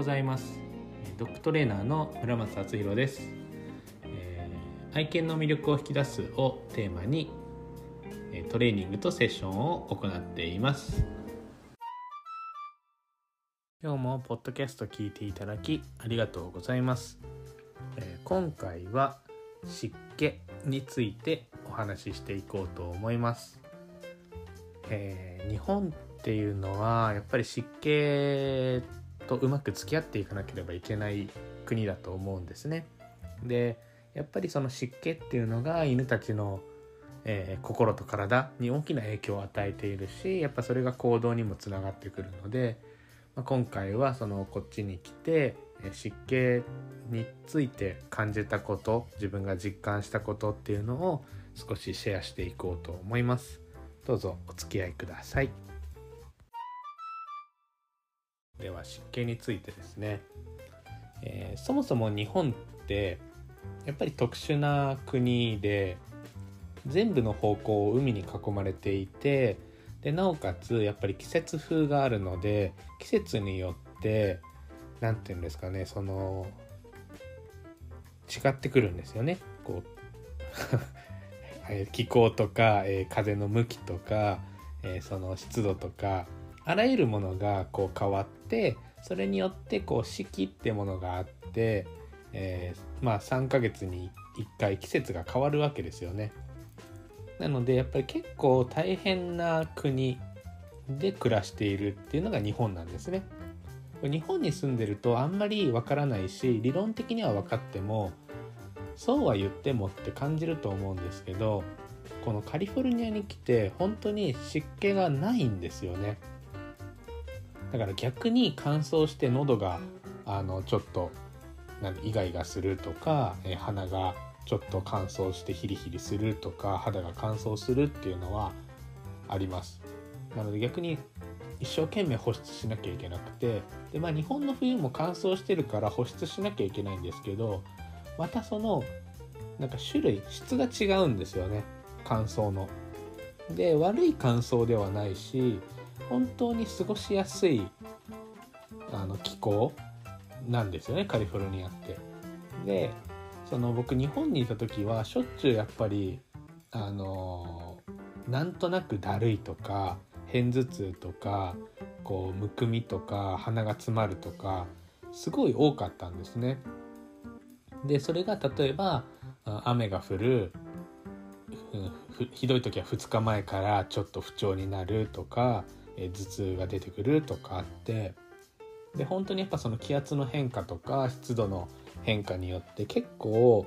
ございます。ドッグトレーナーの村松敦弘です、えー、愛犬の魅力を引き出すをテーマにトレーニングとセッションを行っています。今日もポッドキャスト聞いていただきありがとうございます、えー、今回は湿気についてお話ししていこうと思います、えー、日本っていうのはやっぱり湿気とうまく付き合っていかなければいけない国だと思うんですね。でやっぱりその湿気っていうのが犬たちの、えー、心と体に大きな影響を与えているしやっぱそれが行動にもつながってくるので、まあ、今回はそのこっちに来て湿気について感じたこと自分が実感したことっていうのを少しシェアしていこうと思います。どうぞお付き合いください。では湿気についてですね、えー、そもそも日本ってやっぱり特殊な国で全部の方向を海に囲まれていてでなおかつやっぱり季節風があるので季節によって何て言うんですかねその違ってくるんですよね。こう 気候とか、えー、風の向きとか、えー、その湿度とかあらゆるものがこう変わってそれによってこう四季ってものがあって、えー、まあ3ヶ月に1回季節が変わるわけですよね。なのでやっぱり結構大変な国で暮らしているっていうのが日本なんですね。日本に住んでるとあんまりわからないし理論的には分かってもそうは言ってもって感じると思うんですけどこのカリフォルニアに来て本当に湿気がないんですよね。だから逆に乾燥して喉があのちょっとなんイガイガするとか、え鼻がちょっと乾燥してヒリヒリするとか肌が乾燥するっていうのはありますなので逆に一生懸命保湿しなきゃいけなくてでまあ日本の冬も乾燥してるから保湿しなきゃいけないんですけどまたそのなんか種類質が違うんですよね乾燥の。で悪い乾燥ではないし本当に過ごしやすいあの気候なんですよねカリフォルニアって。でその僕日本にいた時はしょっちゅうやっぱりあのなんとなくだるいとか片頭痛とかこうむくみとか鼻が詰まるとかすごい多かったんですね。でそれが例えば雨が降るひどい時は2日前からちょっと不調になるとか頭痛が出てくるとかあってで本当にやっぱその気圧の変化とか湿度の変化によって結構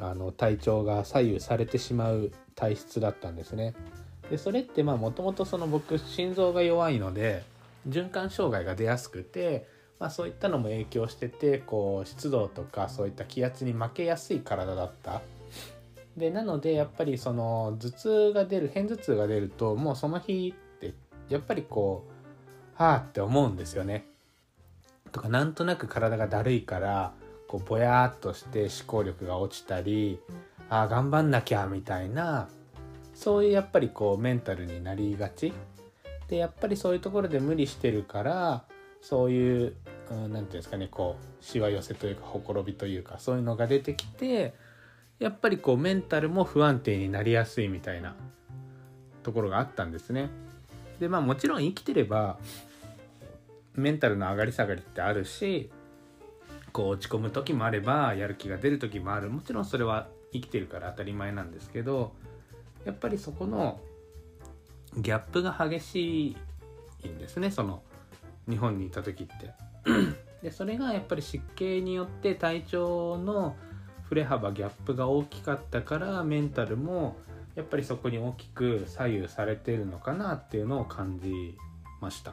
あの体調が左右されてしまう体質だったんですね。でそれってまあもともとその僕心臓が弱いので循環障害が出やすくて、まあ、そういったのも影響しててこう湿度とかそういった気圧に負けやすい体だった。でなのでやっぱりその頭痛が出る片頭痛が出るともうその日やっぱりこうはあって思うんですよね。とかなんとなく体がだるいからこうぼやっとして思考力が落ちたりああ頑張んなきゃみたいなそういうやっぱりこうメンタルになりがちでやっぱりそういうところで無理してるからそういう何、うん、て言うんですかねこうしわ寄せというかほころびというかそういうのが出てきてやっぱりこうメンタルも不安定になりやすいみたいなところがあったんですね。でまあもちろん生きてればメンタルの上がり下がりってあるしこう落ち込む時もあればやる気が出る時もあるもちろんそれは生きてるから当たり前なんですけどやっぱりそこのギャップが激しいんですねその日本にいた時って。でそれがやっぱり湿気によって体調の振れ幅ギャップが大きかったからメンタルもやっぱりそこに大きく左右されてるのかなっていうのを感じました。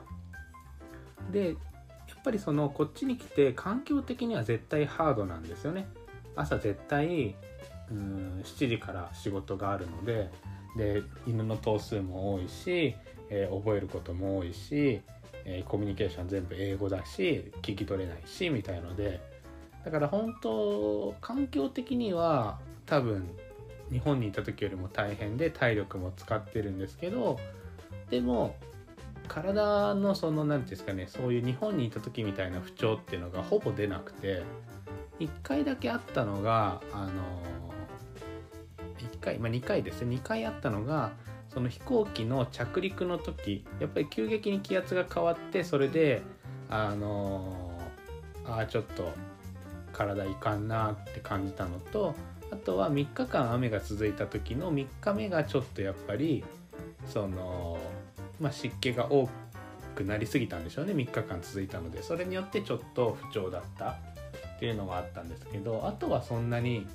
でやっぱりそのこっちに来て環境的には絶対ハードなんですよね。朝絶対うん7時から仕事があるのでで犬の頭数も多いし、えー、覚えることも多いし、えー、コミュニケーション全部英語だし聞き取れないしみたいので。だから本当環境的には多分日本にいた時よりも大変で体力も使ってるんですけどでも体のその何て言うんですかねそういう日本にいた時みたいな不調っていうのがほぼ出なくて1回だけあったのがあの1回、まあ、2回ですね。2回あったのがその飛行機の着陸の時やっぱり急激に気圧が変わってそれであのあちょっと体いかんなって感じたのとあとは3日間雨が続いた時の3日目がちょっとやっぱりその、まあ、湿気が多くなりすぎたんでしょうね3日間続いたのでそれによってちょっと不調だったっていうのがあったんですけどあとはそんなに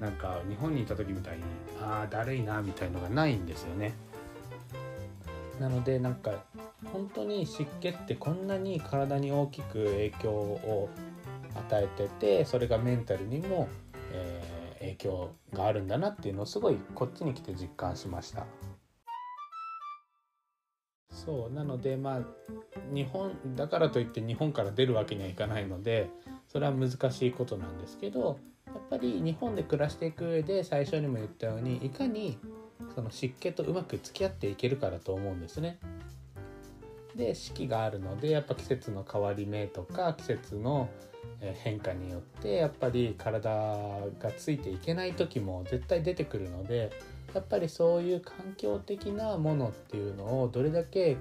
なんか日本にいた時みたいにああだるいなみたいのがないんですよね。なのでなんか本当に湿気ってこんなに体に大きく影響を与えててそれがメンタルにも、響があるんだなっていうのをすごいこっちに来て実感しました。そうなのでまあ日本だからといって日本から出るわけにはいかないのでそれは難しいことなんですけどやっぱり日本で暮らしていく上で最初にも言ったようにいかにその湿気とうまく付き合っていけるからと思うんですね。で四季があるのでやっぱ季節の変わり目とか季節の変化によってやっぱり体がついていけない時も絶対出てくるのでやっぱりそういう環境的なものっていうのをどれだけ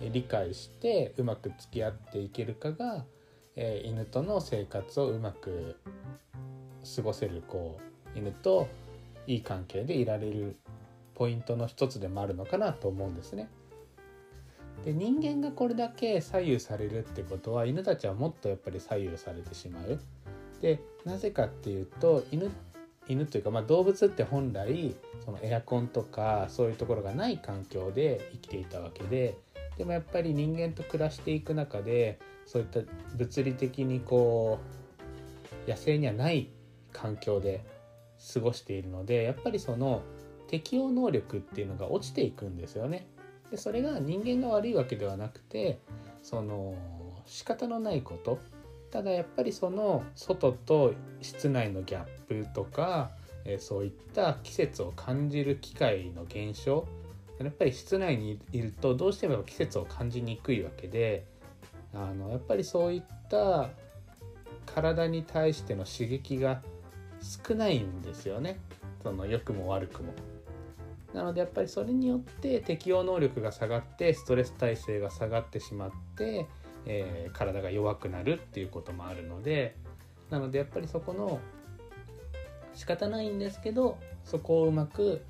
理解してうまく付き合っていけるかが、え犬との生活をうまく過ごせるこう犬といい関係でいられるポイントの一つでもあるのかなと思うんですね。で人間がこれだけ左右されるってことは犬たちはもっとやっぱり左右されてしまう。でなぜかっていうと犬犬というか、まあ、動物って本来そのエアコンとかそういうところがない環境で生きていたわけででもやっぱり人間と暮らしていく中でそういった物理的にこう野生にはない環境で過ごしているのでやっぱりその適応能力っていうのが落ちていくんですよね。でそれが人間が悪いわけではなくてその仕方のないこと。ただやっぱりその外と室内のギャップとか、えそういった季節を感じる機会の減少。やっぱり室内にいるとどうしても季節を感じにくいわけであのやっぱりそういった体に対しての刺激が少ないんですよね。その良くも悪くも。なのでやっぱりそれによって適応能力が下がってストレス耐性が下がってしまって、えー、体が弱くなるっていうこともあるのでなのでやっぱりそこの仕方ないんですけどそこをうまく、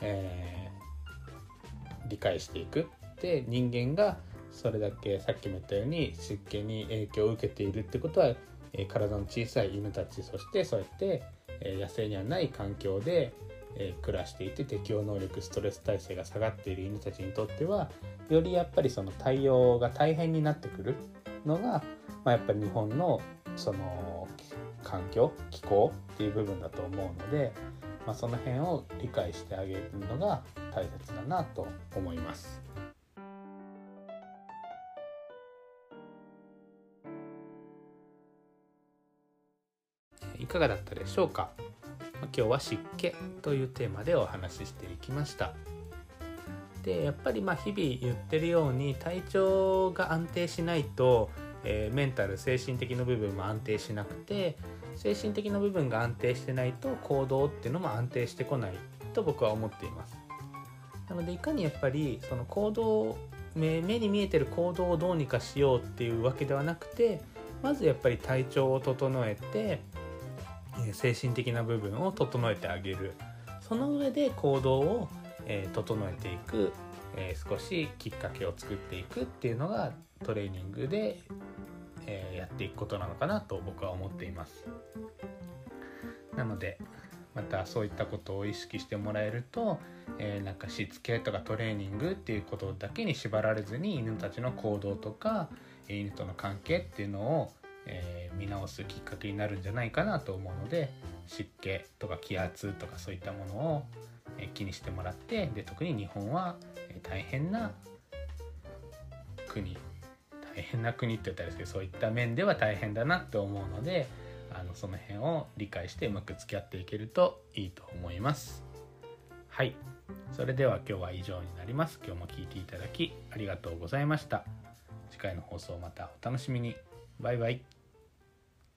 えー、理解していくで人間がそれだけさっきも言ったように湿気に影響を受けているってことは、えー、体の小さい犬たちそしてそうやって、えー、野生にはない環境でえー、暮らしていて適応能力ストレス耐性が下がっている犬たちにとってはよりやっぱりその対応が大変になってくるのが、まあ、やっぱり日本のその環境気候っていう部分だと思うので、まあ、その辺を理解してあげるのが大切だなと思います。いかがだったでしょうか？今日は湿気というテーマでお話ししていきました。でやっぱりまあ日々言ってるように体調が安定しないと、えー、メンタル精神的な部分も安定しなくて精神的な部分が安定してないと行動っていうのも安定してこないと僕は思っています。なのでいかにやっぱりその行動目に見えてる行動をどうにかしようっていうわけではなくてまずやっぱり体調を整えて精神的な部分を整えてあげる。その上で行動を、え整えていく、え少しきっかけを作っていくっていうのがトレーニングで、えやっていくことなのかなと僕は思っています。なのでまたそういったことを意識してもらえると、えー、なんかしつけとかトレーニングっていうことだけに縛られずに犬たちの行動とか犬との関係っていうのをえー、見直すきっかけになるんじゃないかなと思うので湿気とか気圧とかそういったものを、えー、気にしてもらってで特に日本は、えー、大変な国大変な国って言ったらですけどそういった面では大変だなって思うのであのその辺を理解してうまく付き合っていけるといいと思います。はい。それでは今日は以上になります。今日も聞いていただきありがとうございました。次回の放送またお楽しみに。バイバイ。